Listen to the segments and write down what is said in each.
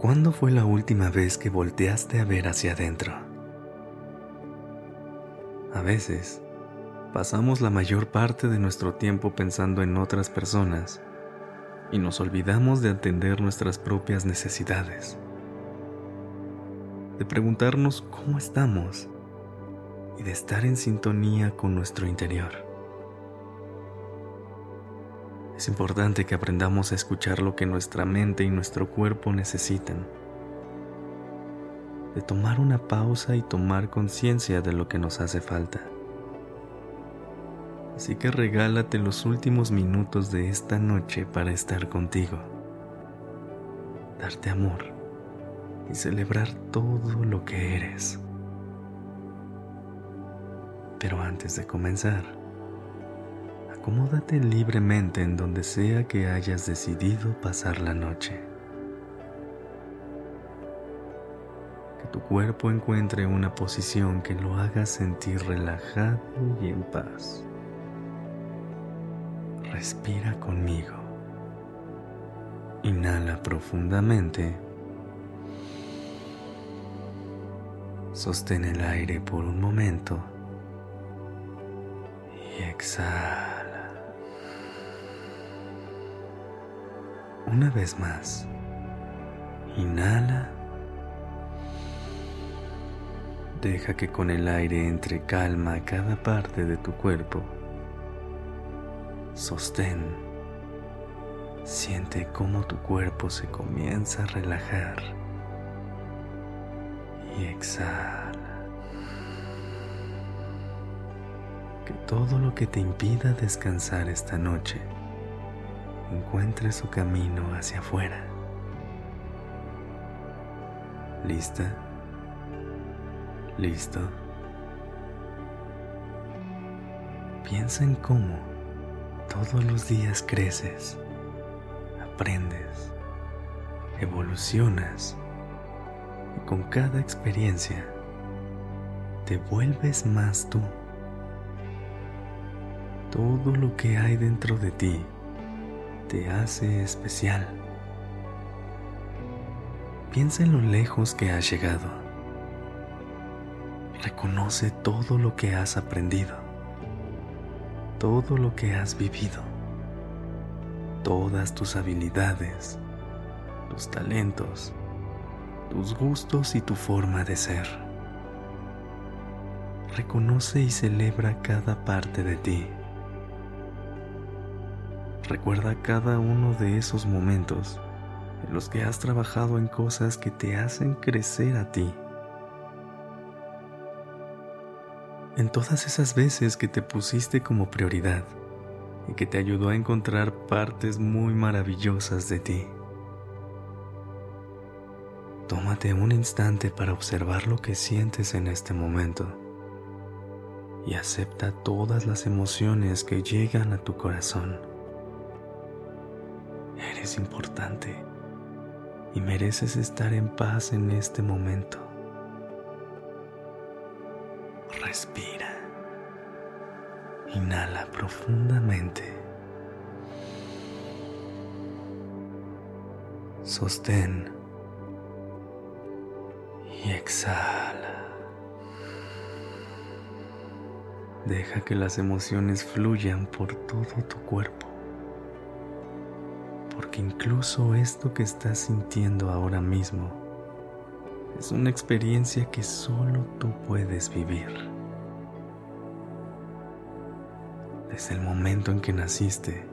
¿Cuándo fue la última vez que volteaste a ver hacia adentro? A veces, pasamos la mayor parte de nuestro tiempo pensando en otras personas y nos olvidamos de atender nuestras propias necesidades, de preguntarnos cómo estamos y de estar en sintonía con nuestro interior. Es importante que aprendamos a escuchar lo que nuestra mente y nuestro cuerpo necesitan. De tomar una pausa y tomar conciencia de lo que nos hace falta. Así que regálate los últimos minutos de esta noche para estar contigo, darte amor y celebrar todo lo que eres. Pero antes de comenzar, acomódate libremente en donde sea que hayas decidido pasar la noche. Que tu cuerpo encuentre una posición que lo haga sentir relajado y en paz. Respira conmigo. Inhala profundamente. Sostén el aire por un momento y exhala. Una vez más, inhala. Deja que con el aire entre calma cada parte de tu cuerpo. Sostén. Siente cómo tu cuerpo se comienza a relajar. Y exhala. Que todo lo que te impida descansar esta noche encuentre su camino hacia afuera. ¿Lista? ¿Listo? Piensa en cómo todos los días creces, aprendes, evolucionas y con cada experiencia te vuelves más tú. Todo lo que hay dentro de ti te hace especial. Piensa en lo lejos que has llegado. Reconoce todo lo que has aprendido, todo lo que has vivido, todas tus habilidades, tus talentos, tus gustos y tu forma de ser. Reconoce y celebra cada parte de ti Recuerda cada uno de esos momentos en los que has trabajado en cosas que te hacen crecer a ti. En todas esas veces que te pusiste como prioridad y que te ayudó a encontrar partes muy maravillosas de ti. Tómate un instante para observar lo que sientes en este momento y acepta todas las emociones que llegan a tu corazón. Eres importante y mereces estar en paz en este momento. Respira. Inhala profundamente. Sostén. Y exhala. Deja que las emociones fluyan por todo tu cuerpo incluso esto que estás sintiendo ahora mismo es una experiencia que solo tú puedes vivir. Desde el momento en que naciste,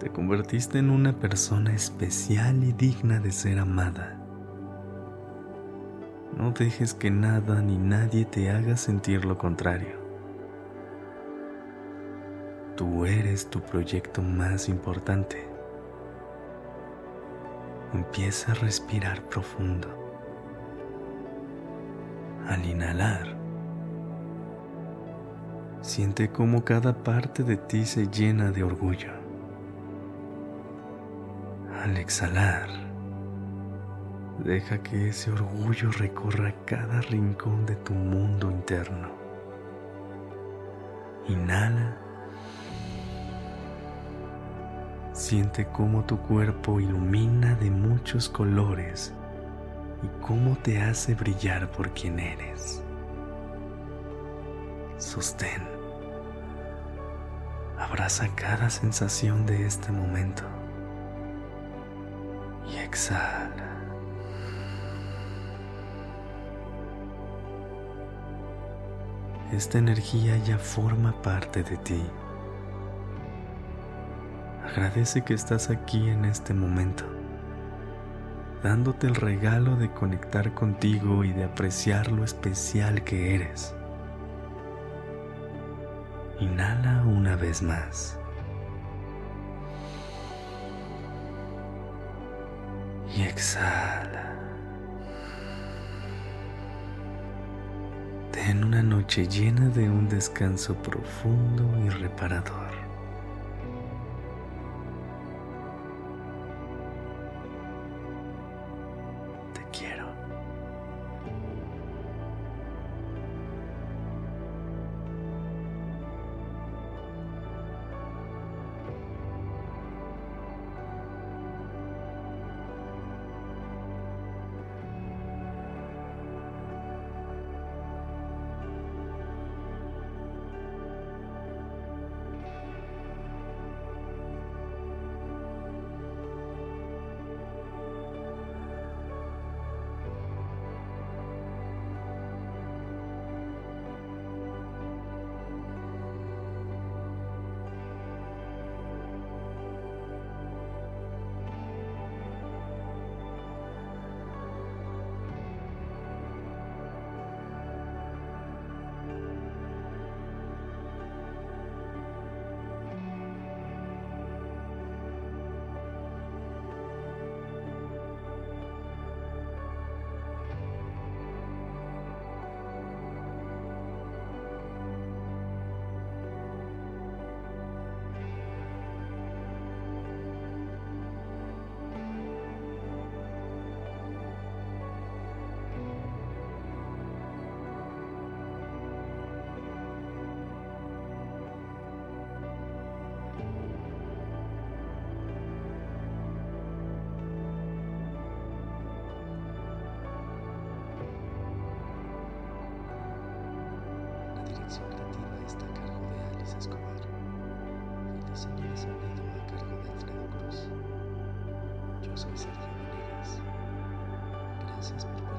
te convertiste en una persona especial y digna de ser amada. No dejes que nada ni nadie te haga sentir lo contrario. Tú eres tu proyecto más importante. Empieza a respirar profundo Al inhalar, siente cómo cada parte de ti se llena de orgullo. Al exhalar, deja que ese orgullo recorra cada rincón de tu mundo interno. Inhala Siente cómo tu cuerpo ilumina de muchos colores y cómo te hace brillar por quien eres. Sostén. Abraza cada sensación de este momento y exhala. Esta energía ya forma parte de ti. Agradece que estás aquí en este momento, dándote el regalo de conectar contigo y de apreciar lo especial que eres. Inhala una vez más. Y exhala. Ten una noche llena de un descanso profundo y reparador. Soy Sergio Venegas. Gracias por